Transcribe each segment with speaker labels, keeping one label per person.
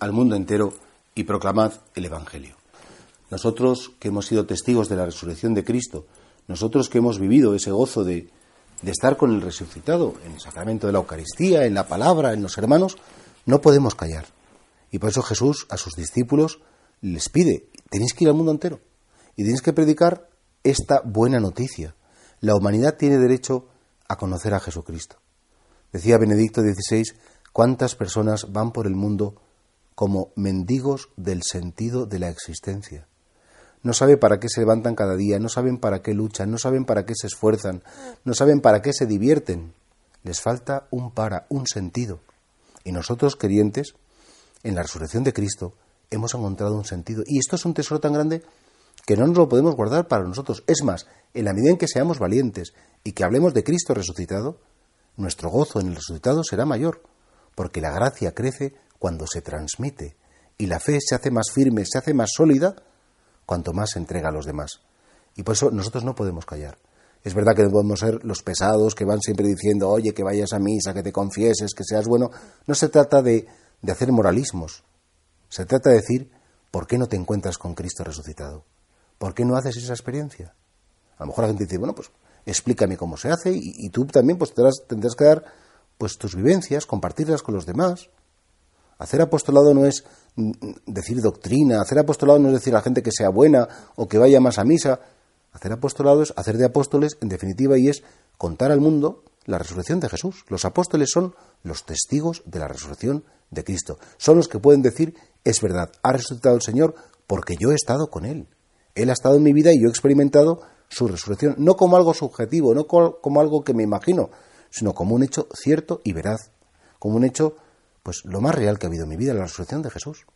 Speaker 1: al mundo entero y proclamad el Evangelio. Nosotros que hemos sido testigos de la resurrección de Cristo, nosotros que hemos vivido ese gozo de, de estar con el resucitado en el sacramento de la Eucaristía, en la palabra, en los hermanos, no podemos callar. Y por eso Jesús a sus discípulos les pide, tenéis que ir al mundo entero y tenéis que predicar esta buena noticia. La humanidad tiene derecho a conocer a Jesucristo. Decía Benedicto XVI, cuántas personas van por el mundo como mendigos del sentido de la existencia. No saben para qué se levantan cada día, no saben para qué luchan, no saben para qué se esfuerzan, no saben para qué se divierten. Les falta un para, un sentido. Y nosotros, creyentes, en la resurrección de Cristo, hemos encontrado un sentido. Y esto es un tesoro tan grande que no nos lo podemos guardar para nosotros. Es más, en la medida en que seamos valientes y que hablemos de Cristo resucitado, nuestro gozo en el resucitado será mayor, porque la gracia crece cuando se transmite y la fe se hace más firme, se hace más sólida cuanto más se entrega a los demás. Y por eso nosotros no podemos callar. Es verdad que no podemos ser los pesados que van siempre diciendo, oye, que vayas a misa, que te confieses, que seas bueno. No se trata de, de hacer moralismos. Se trata de decir, ¿por qué no te encuentras con Cristo resucitado? ¿Por qué no haces esa experiencia? A lo mejor la gente dice, bueno, pues explícame cómo se hace y, tú también pues tendrás, tendrás que dar pues tus vivencias, compartirlas con los demás. Hacer apostolado no es decir doctrina, hacer apostolado no es decir a la gente que sea buena o que vaya más a misa. Hacer apostolado es hacer de apóstoles, en definitiva, y es contar al mundo la resurrección de Jesús. Los apóstoles son los testigos de la resurrección de Cristo. Son los que pueden decir, es verdad, ha resucitado el Señor porque yo he estado con Él. Él ha estado en mi vida y yo he experimentado su resurrección, no como algo subjetivo, no como algo que me imagino, sino como un hecho cierto y veraz, como un hecho pues lo más real que ha habido en mi vida, la resurrección de Jesús.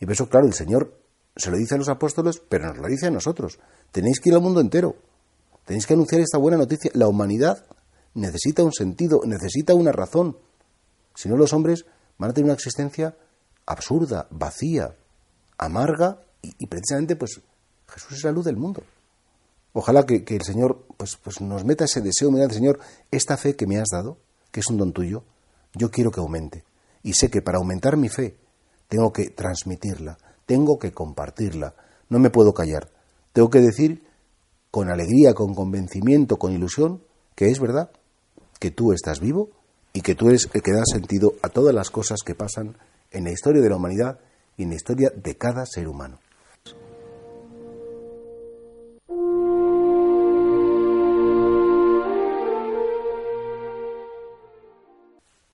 Speaker 1: Y por eso, claro, el Señor se lo dice a los apóstoles, pero nos lo dice a nosotros. Tenéis que ir al mundo entero. Tenéis que anunciar esta buena noticia. La humanidad necesita un sentido, necesita una razón. Si no, los hombres van a tener una existencia absurda, vacía, amarga, y, precisamente, pues, Jesús es la luz del mundo. Ojalá que, el Señor pues, pues nos meta ese deseo, mediante Señor, esta fe que me has dado, que es un don tuyo, yo quiero que aumente. Y sé que para aumentar mi fe tengo que transmitirla, tengo que compartirla, no me puedo callar, tengo que decir con alegría, con convencimiento, con ilusión, que es verdad, que tú estás vivo y que tú eres el que da sentido a todas las cosas que pasan en la historia de la humanidad y en la historia de cada ser humano.